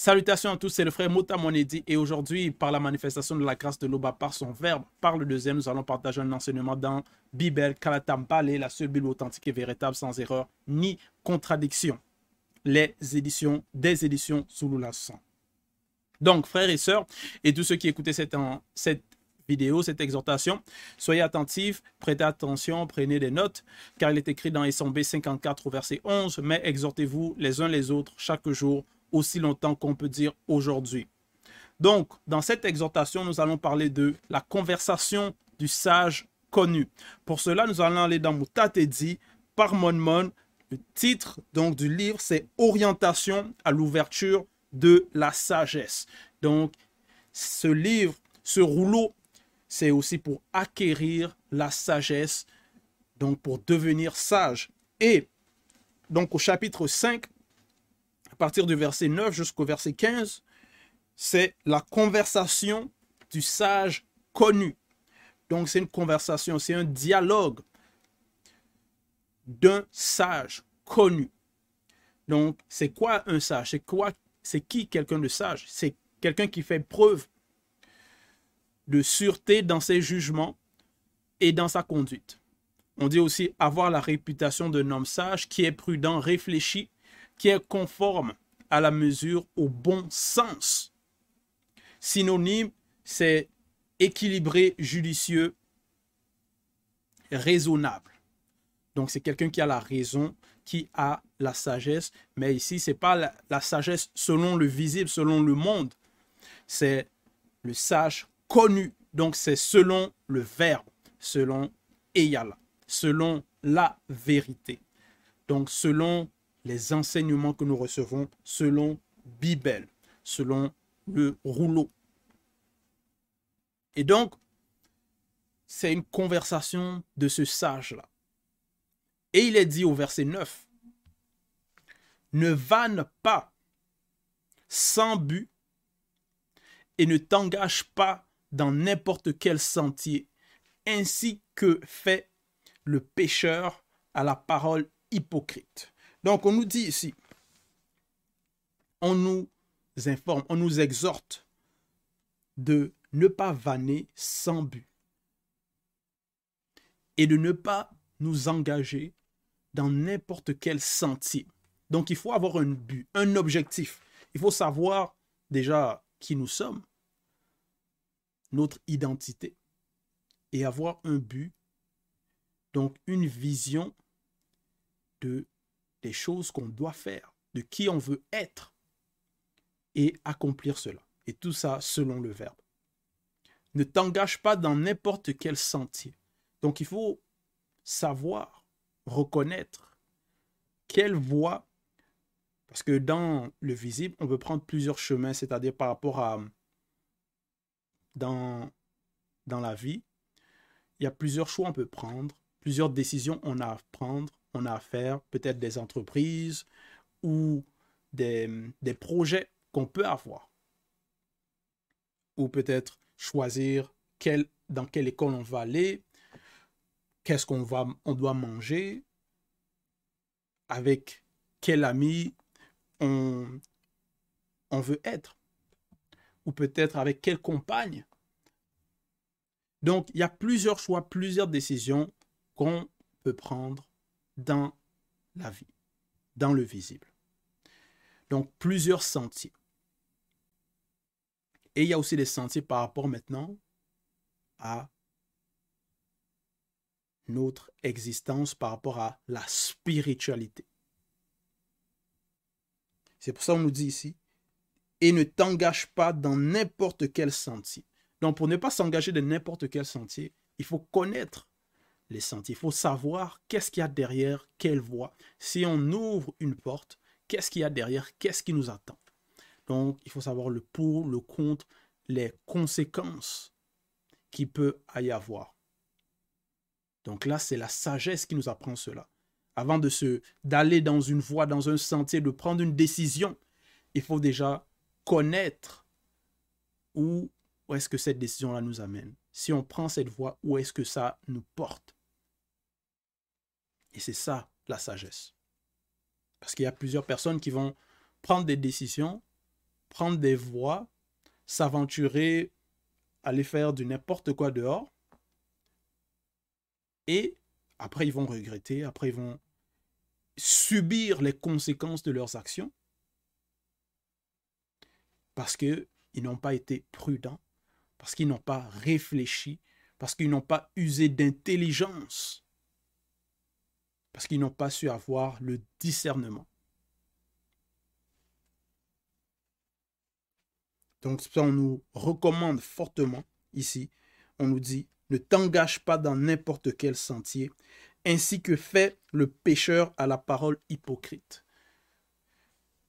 Salutations à tous, c'est le frère Mota Monedi et aujourd'hui, par la manifestation de la grâce de l'Oba, par son verbe, par le deuxième, nous allons partager un enseignement dans Bibel, Kalatambale, la seule Bible authentique et véritable sans erreur ni contradiction. Les éditions, des éditions Souloula Donc, frères et sœurs, et tous ceux qui écoutaient cette, vidéo, cette exhortation, soyez attentifs, prêtez attention, prenez des notes, car il est écrit dans SMB 54 au verset 11, mais exhortez-vous les uns les autres chaque jour aussi longtemps qu'on peut dire aujourd'hui. Donc, dans cette exhortation, nous allons parler de la conversation du sage connu. Pour cela, nous allons aller dans Moutatedi par Monmon. Le titre donc du livre, c'est Orientation à l'ouverture de la sagesse. Donc, ce livre, ce rouleau, c'est aussi pour acquérir la sagesse, donc pour devenir sage. Et donc au chapitre 5, partir du verset 9 jusqu'au verset 15, c'est la conversation du sage connu. Donc c'est une conversation, c'est un dialogue d'un sage connu. Donc c'est quoi un sage? C'est quoi C'est qui quelqu'un de sage? C'est quelqu'un qui fait preuve de sûreté dans ses jugements et dans sa conduite. On dit aussi avoir la réputation d'un homme sage qui est prudent, réfléchi qui est conforme à la mesure, au bon sens. Synonyme, c'est équilibré, judicieux, raisonnable. Donc, c'est quelqu'un qui a la raison, qui a la sagesse. Mais ici, ce n'est pas la, sagesse selon le visible, selon le monde. C'est le sage connu. Donc, c'est selon le verbe, selon Eyala, selon la vérité. Donc, selon les enseignements que nous recevons selon Bible, selon le rouleau. Et donc, c'est une conversation de ce sage-là. Et il est dit au verset 9, ne vanne pas sans but et ne t'engage pas dans n'importe quel sentier, ainsi que fait le pécheur à la parole hypocrite. Donc, on nous dit ici, on nous informe, on nous exhorte de ne pas vanner sans but et de ne pas nous engager dans n'importe quel sentier. Donc, il faut avoir un but, un objectif. Il faut savoir déjà qui nous sommes, notre identité, et avoir un but, donc une vision de choses qu'on doit faire, de qui on veut être et accomplir cela. Et tout ça selon le verbe. Ne t'engage pas dans n'importe quel sentier. Donc il faut savoir, reconnaître quelle voie, parce que dans le visible, on peut prendre plusieurs chemins, c'est-à-dire par rapport à dans, dans la vie, il y a plusieurs choix on peut prendre, plusieurs décisions on a à prendre on a à faire, peut-être des entreprises ou des, projets qu'on peut avoir. Ou peut-être choisir dans quelle école on va aller, qu'est-ce qu'on va, on doit manger, avec quel ami on, on veut être, ou peut-être avec quelle compagne. Donc, il y a plusieurs choix, plusieurs décisions qu'on peut prendre dans la vie, dans le visible. Donc, plusieurs sentiers. Et il y a aussi des sentiers par rapport maintenant à notre existence, par rapport à la spiritualité. C'est pour ça qu'on nous dit ici, et ne t'engage pas dans n'importe quel sentier. Donc, pour ne pas s'engager dans n'importe quel sentier, il faut connaître les sentiers. Il faut savoir qu'est-ce qu'il y a derrière, quelle voie. Si on ouvre une porte, qu'est-ce qu'il y a derrière, qu'est-ce qui nous attend. Donc, il faut savoir le pour, le contre, les conséquences qu'il peut y avoir. Donc là, c'est la sagesse qui nous apprend cela. Avant de se d'aller dans une voie, dans un sentier, de prendre une décision, il faut déjà connaître où, où est-ce que cette décision-là nous amène. Si on prend cette voie, où est-ce que ça nous porte et c'est ça la sagesse. Parce qu'il y a plusieurs personnes qui vont prendre des décisions, prendre des voies, s'aventurer, aller faire du n'importe quoi dehors. Et après, ils vont regretter, après, ils vont subir les conséquences de leurs actions parce qu'ils n'ont pas été prudents, parce qu'ils n'ont pas réfléchi, parce qu'ils n'ont pas usé d'intelligence, parce qu'ils n'ont pas su avoir le discernement. Donc, ça, on nous recommande fortement ici. On nous dit, ne t'engage pas dans n'importe quel sentier, ainsi que fait le pécheur à la parole hypocrite.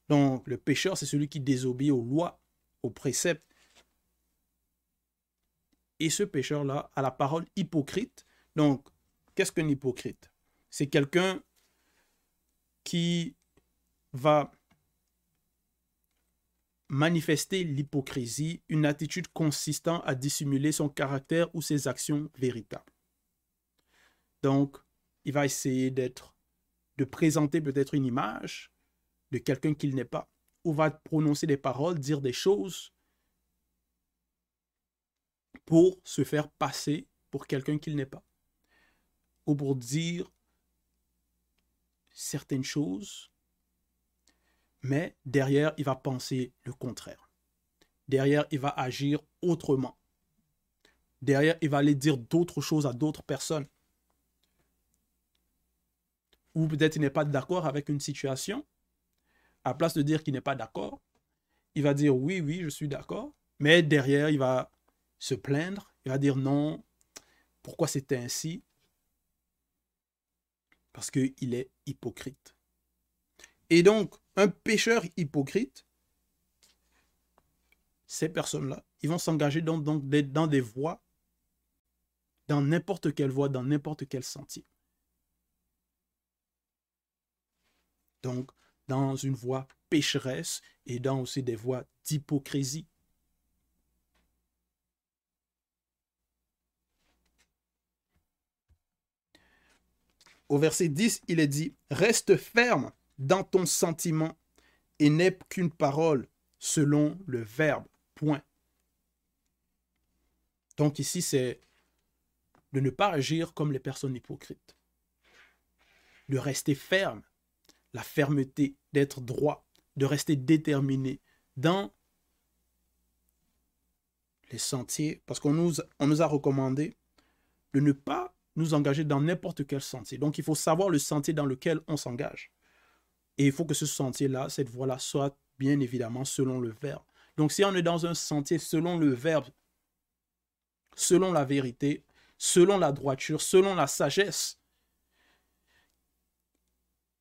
Donc, le pécheur, c'est celui qui désobéit aux lois, aux préceptes. Et ce pécheur-là a la parole hypocrite. Donc, qu'est-ce qu'un hypocrite? C'est quelqu'un qui va manifester l'hypocrisie, une attitude consistant à dissimuler son caractère ou ses actions véritables. Donc, il va essayer d'être, de présenter peut-être une image de quelqu'un qu'il n'est pas, ou va prononcer des paroles, dire des choses pour se faire passer pour quelqu'un qu'il n'est pas, ou pour dire certaines choses mais derrière, il va penser le contraire. Derrière, il va agir autrement. Derrière, il va aller dire d'autres choses à d'autres personnes. Ou peut-être il n'est pas d'accord avec une situation. À place de dire qu'il n'est pas d'accord, il va dire oui, oui, je suis d'accord. Mais derrière, il va se plaindre. Il va dire non, pourquoi c'était ainsi? Parce qu'il est hypocrite. Et donc, un pécheur hypocrite, ces personnes-là, ils vont s'engager dans, dans, dans des voies, dans n'importe quelle voie, dans n'importe quel sentier. Donc, dans une voie pécheresse et dans aussi des voies d'hypocrisie. Au verset 10, il est dit, Reste ferme dans ton sentiment et n'est qu'une parole selon le verbe. Point. Donc ici, c'est de ne pas agir comme les personnes hypocrites. De rester ferme, la fermeté, d'être droit, de rester déterminé dans les sentiers, parce qu'on nous, on nous a recommandé de ne pas nous engager dans n'importe quel sentier. Donc il faut savoir le sentier dans lequel on s'engage. Et il faut que ce sentier-là, cette voie-là, soit bien évidemment selon le verbe. Donc si on est dans un sentier selon le verbe, selon la vérité, selon la droiture, selon la sagesse,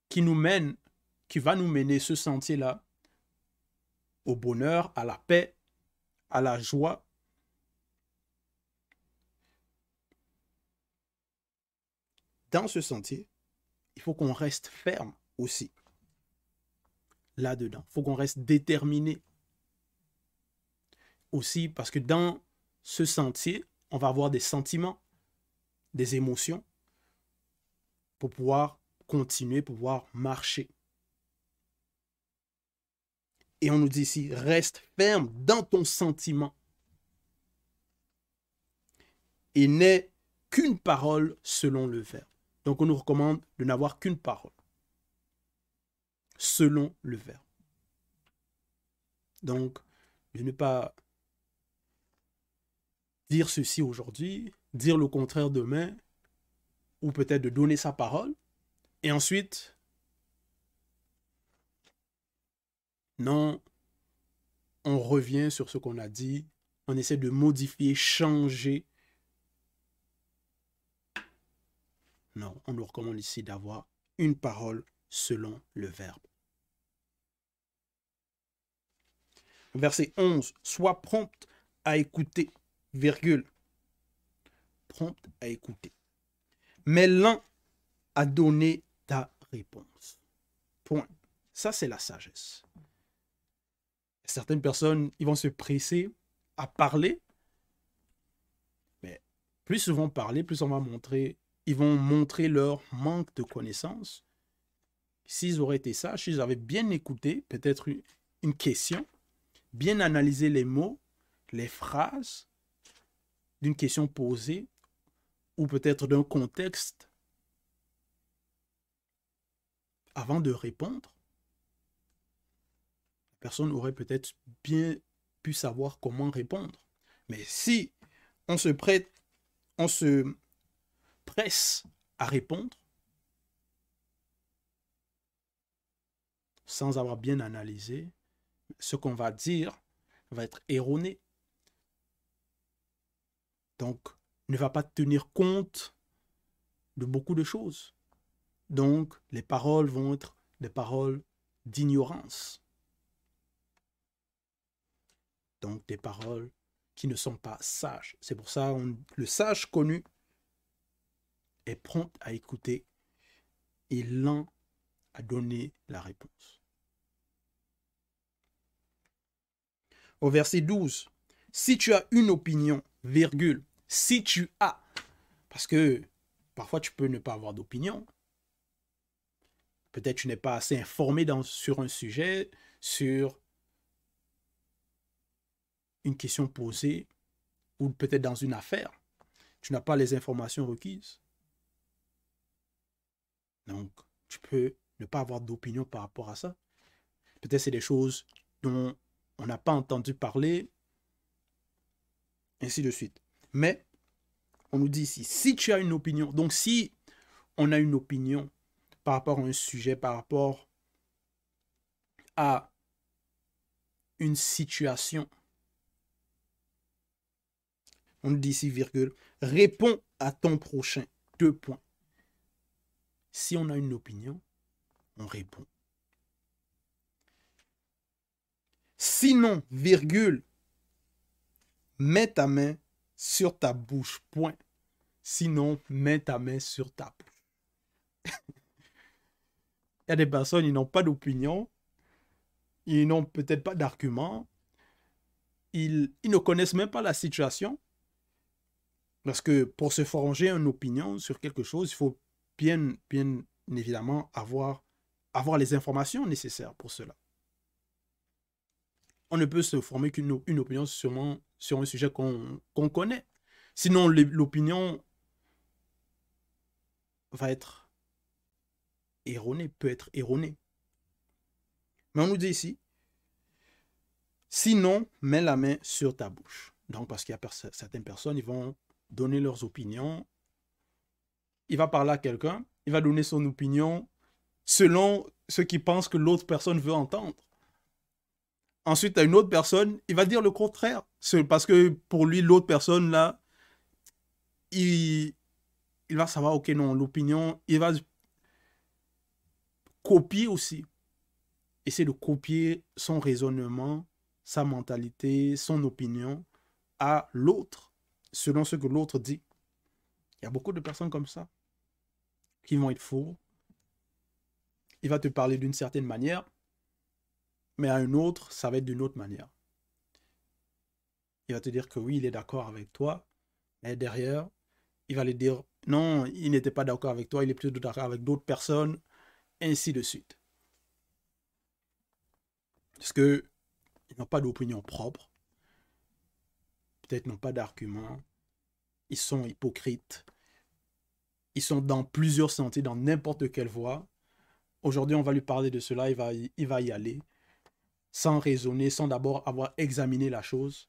qui nous mène, qui va nous mener ce sentier-là au bonheur, à la paix, à la joie. Dans ce sentier, il faut qu'on reste ferme aussi là-dedans. Il faut qu'on reste déterminé. Aussi parce que dans ce sentier, on va avoir des sentiments, des émotions pour pouvoir continuer, pouvoir marcher. Et on nous dit ici, reste ferme dans ton sentiment. Et n'est qu'une parole selon le verbe. Donc on nous recommande de n'avoir qu'une parole selon le verbe. Donc, de ne pas dire ceci aujourd'hui, dire le contraire demain, ou peut-être de donner sa parole, et ensuite, non, on revient sur ce qu'on a dit, on essaie de modifier, changer. On nous recommande ici d'avoir une parole selon le verbe. Verset 11. Sois prompte à écouter, virgule. Prompte à écouter. Mais lent à donner ta réponse. Point. Ça, c'est la sagesse. Certaines personnes, ils vont se presser à parler. Mais plus souvent parler, plus on va montrer, ils vont montrer leur manque de connaissances. S'ils auraient été sages, s'ils avaient bien écouté, peut-être une question, bien analyser les mots, les phrases d'une question posée ou peut-être d'un contexte avant de répondre, personne aurait peut-être bien pu savoir comment répondre. Mais si on se prête, on se presse à répondre sans avoir bien analysé, ce qu'on va dire va être erroné. Donc, ne va pas tenir compte de beaucoup de choses. Donc, les paroles vont être des paroles d'ignorance. Donc, des paroles qui ne sont pas sages. C'est pour ça que le sage connu est prompt à écouter et lent à donner la réponse. Au verset 12, si tu as une opinion, virgule, si tu as, parce que parfois tu peux ne pas avoir d'opinion, peut-être tu n'es pas assez informé sur un sujet, sur une question posée, ou peut-être dans une affaire, tu n'as pas les informations requises. Donc, tu peux ne pas avoir d'opinion par rapport à ça. Peut-être c'est des choses dont on n'a pas entendu parler, ainsi de suite. Mais, on nous dit ici, si tu as une opinion, donc si on a une opinion par rapport à un sujet, par rapport à une situation, on nous dit ici, virgule, réponds à ton prochain, deux points. Si on a une opinion, on répond. Sinon, virgule, mets ta main sur ta bouche, point. Sinon, mets ta main sur ta bouche. Il y a des personnes, ils n'ont pas d'opinion, ils n'ont peut-être pas d'argument, ils, ils ne connaissent même pas la situation. Parce que pour se forger une opinion sur quelque chose, il faut bien, bien évidemment avoir, avoir les informations nécessaires pour cela on ne peut se former qu'une opinion sûrement sur un sujet qu'on connaît. Sinon, l'opinion va être erronée, peut être erronée. Mais on nous dit ici, sinon, mets la main sur ta bouche. Donc, parce qu'il y a certaines personnes, ils vont donner leurs opinions. Il va parler à quelqu'un, il va donner son opinion selon ce qu'il pense que l'autre personne veut entendre. Ensuite, à une autre personne, il va dire le contraire. Parce que pour lui, l'autre personne, là, il, il va savoir, ok, non, l'opinion, il va copier aussi. Essayer de copier son raisonnement, sa mentalité, son opinion à l'autre, selon ce que l'autre dit. Il y a beaucoup de personnes comme ça qui vont être faux. Il va te parler d'une certaine manière, mais à un autre, ça va être d'une autre manière. Il va te dire que oui, il est d'accord avec toi, mais derrière, il va lui dire non, il n'était pas d'accord avec toi, il est plutôt d'accord avec d'autres personnes, ainsi de suite. Parce que ils n'ont pas d'opinion propre, peut-être n'ont pas d'argument, ils sont hypocrites, ils sont dans plusieurs sentiers, dans n'importe quelle voie. Aujourd'hui, on va lui parler de cela, il va, il va y aller sans raisonner, sans d'abord avoir examiné la chose.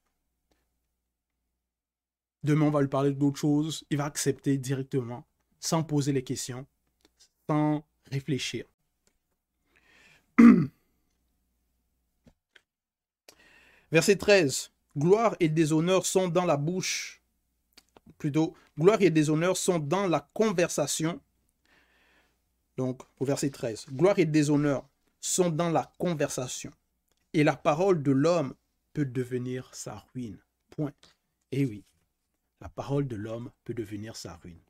Demain, on va lui parler d'autres choses. Il va accepter directement, sans poser les questions, sans réfléchir. Verset 13. Gloire et déshonneur sont dans la bouche. Plutôt, gloire et déshonneur sont dans la conversation. Donc, au verset 13. Gloire et déshonneur sont dans la conversation et la parole de l'homme peut devenir sa ruine. Point. Eh oui, la parole de l'homme peut devenir sa ruine.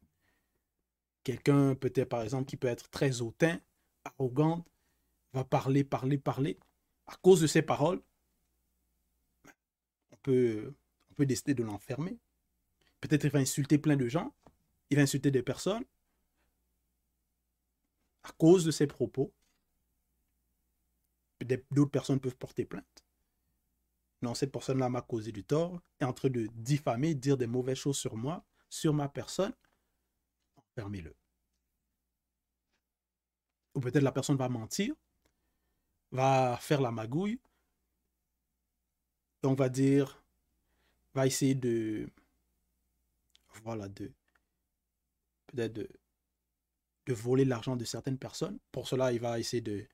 Quelqu'un peut-être par exemple qui peut être très hautain, arrogant, va parler, parler, parler. À cause de ses paroles, on peut, on peut décider de l'enfermer. Peut-être il va insulter plein de gens, il va insulter des personnes. À cause de ses propos, d'autres personnes peuvent porter plainte. non, cette personne-là m'a causé du tort, est en train de diffamer, dire des mauvaises choses sur moi, sur ma personne, fermez-le. Ou peut-être la personne va mentir, va faire la magouille, donc va dire, va essayer de, voilà, de, peut-être de, voler l'argent de certaines personnes. Pour cela, il va essayer de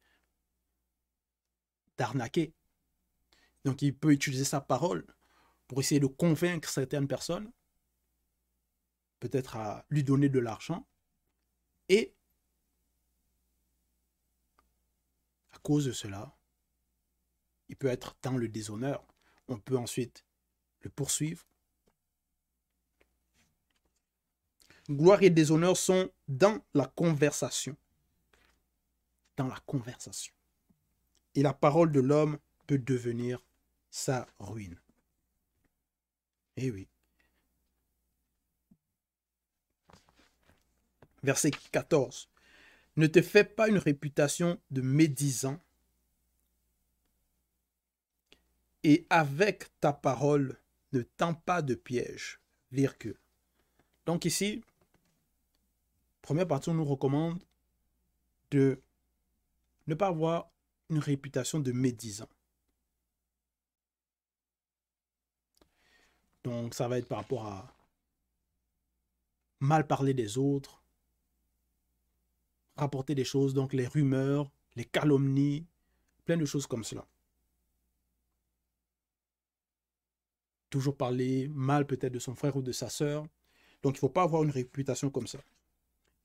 d'arnaquer. Donc, il peut utiliser sa parole pour essayer de convaincre certaines personnes, peut-être à lui donner de l'argent. Et à cause de cela, il peut être dans le déshonneur. On peut ensuite le poursuivre. Gloire et déshonneur sont dans la conversation. Dans la conversation. Et la parole de l'homme peut devenir sa ruine. Eh oui. Verset 14. Ne te fais pas une réputation de médisant et avec ta parole, ne tends pas de piège. Virgule. Donc ici, première partie, on nous recommande de ne pas avoir une réputation de médisant. Donc, ça va être par rapport à mal parler des autres, rapporter des choses, donc les rumeurs, les calomnies, plein de choses comme cela. Toujours parler mal peut-être de son frère ou de sa sœur. Donc, il ne faut pas avoir une réputation comme ça.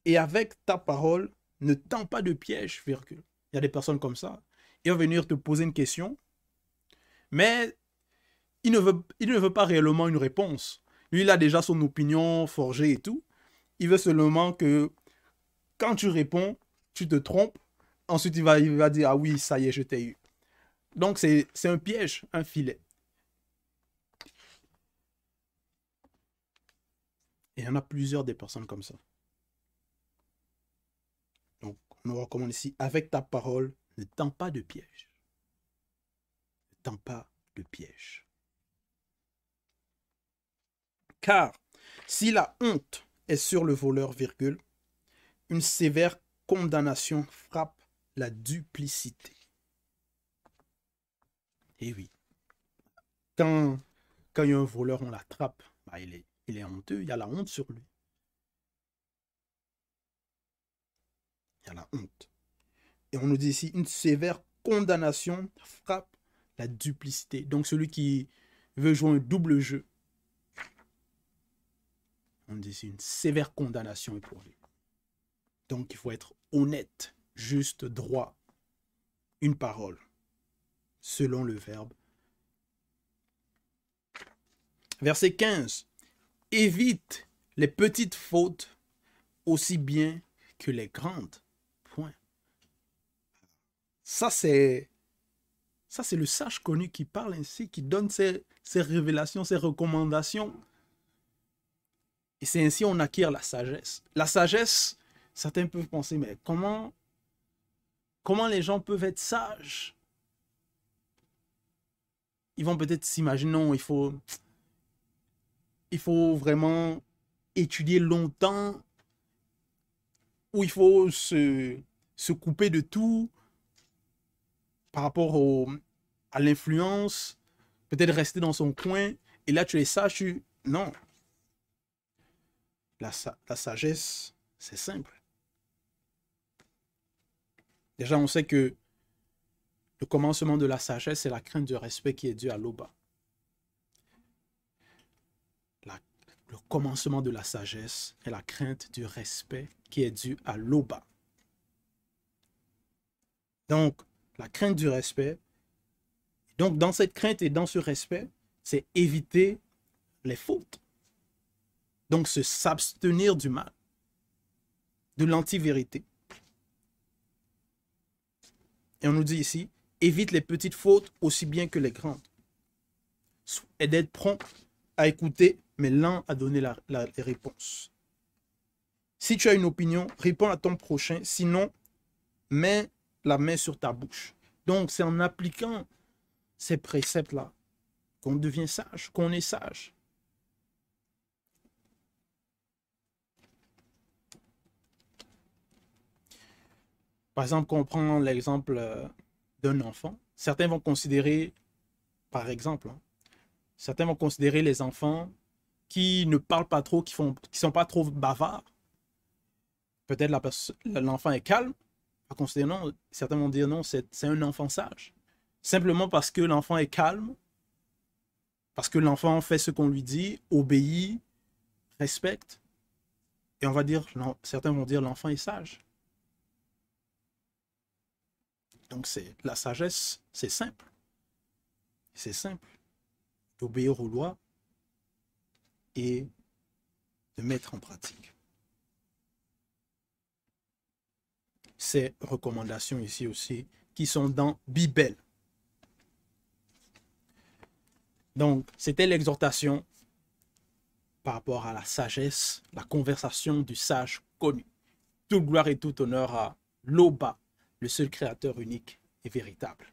Et avec ta parole, ne tends pas de piège, virgule. Il y a des personnes comme ça. Ils vont venir te poser une question, mais il ne veut, pas réellement une réponse. Lui, il a déjà son opinion forgée et tout. Il veut seulement que quand tu réponds, tu te trompes. Ensuite, il va, il va dire, ah oui, ça y est, je t'ai eu. Donc, c'est un piège, un filet. Et il y en a plusieurs des personnes comme ça. On recommande ici, avec ta parole, ne tends pas de piège. Ne tends pas de piège. Car si la honte est sur le voleur, virgule, une sévère condamnation frappe la duplicité. Eh oui. Quand, quand il y a un voleur, on l'attrape, bah, il, est, il est honteux, il y a la honte sur lui. La honte. Et on nous dit ici, une sévère condamnation frappe la duplicité. Donc celui qui veut jouer un double jeu, on dit c'est une sévère condamnation pour lui. Donc il faut être honnête, juste, droit. Une parole, selon le verbe. Verset 15. Évite les petites fautes aussi bien que les grandes. Ça, c'est ça, c'est le sage connu qui parle ainsi, qui donne ses, ses révélations, ses recommandations et c'est ainsi on acquiert la sagesse. La sagesse, certains peuvent penser, mais comment, comment les gens peuvent être sages? Ils vont peut-être s'imaginer, non, il faut, il faut vraiment étudier longtemps, ou il faut se, se couper de tout par rapport à l'influence, peut-être rester dans son coin, et là tu es sage, tu... Non, la, sagesse, c'est simple. Déjà, on sait que le commencement de la sagesse, c'est la crainte du respect qui est due à l'Oba. le commencement de la sagesse est la crainte du respect qui est due à l'Oba. Donc, la crainte du respect. Donc, dans cette crainte et dans ce respect, c'est éviter les fautes. Donc, se s'abstenir du mal, de l'anti-vérité. Et on nous dit ici, évite les petites fautes aussi bien que les grandes. Et d'être prompt à écouter, mais lent à donner la, les réponses. Si tu as une opinion, réponds à ton prochain. Sinon, mets la main sur ta bouche. Donc, c'est en appliquant ces préceptes-là qu'on devient sage, qu'on est sage. Par exemple, quand on prend l'exemple euh, d'un enfant, certains vont considérer, par exemple, hein, certains vont considérer les enfants qui ne parlent pas trop, qui ne qui sont pas trop bavards. Peut-être l'enfant est calme, non, certains vont dire non, c'est un enfant sage. Simplement parce que l'enfant est calme, parce que l'enfant fait ce qu'on lui dit, obéit, respecte. Et on va dire, certains vont dire l'enfant est sage. Donc c'est la sagesse, c'est simple. C'est simple d'obéir aux lois et de mettre en pratique. Ces recommandations ici aussi qui sont dans Bible. Donc, c'était l'exhortation par rapport à la sagesse, la conversation du sage connu. Toute gloire et tout honneur à Loba, le seul créateur unique et véritable.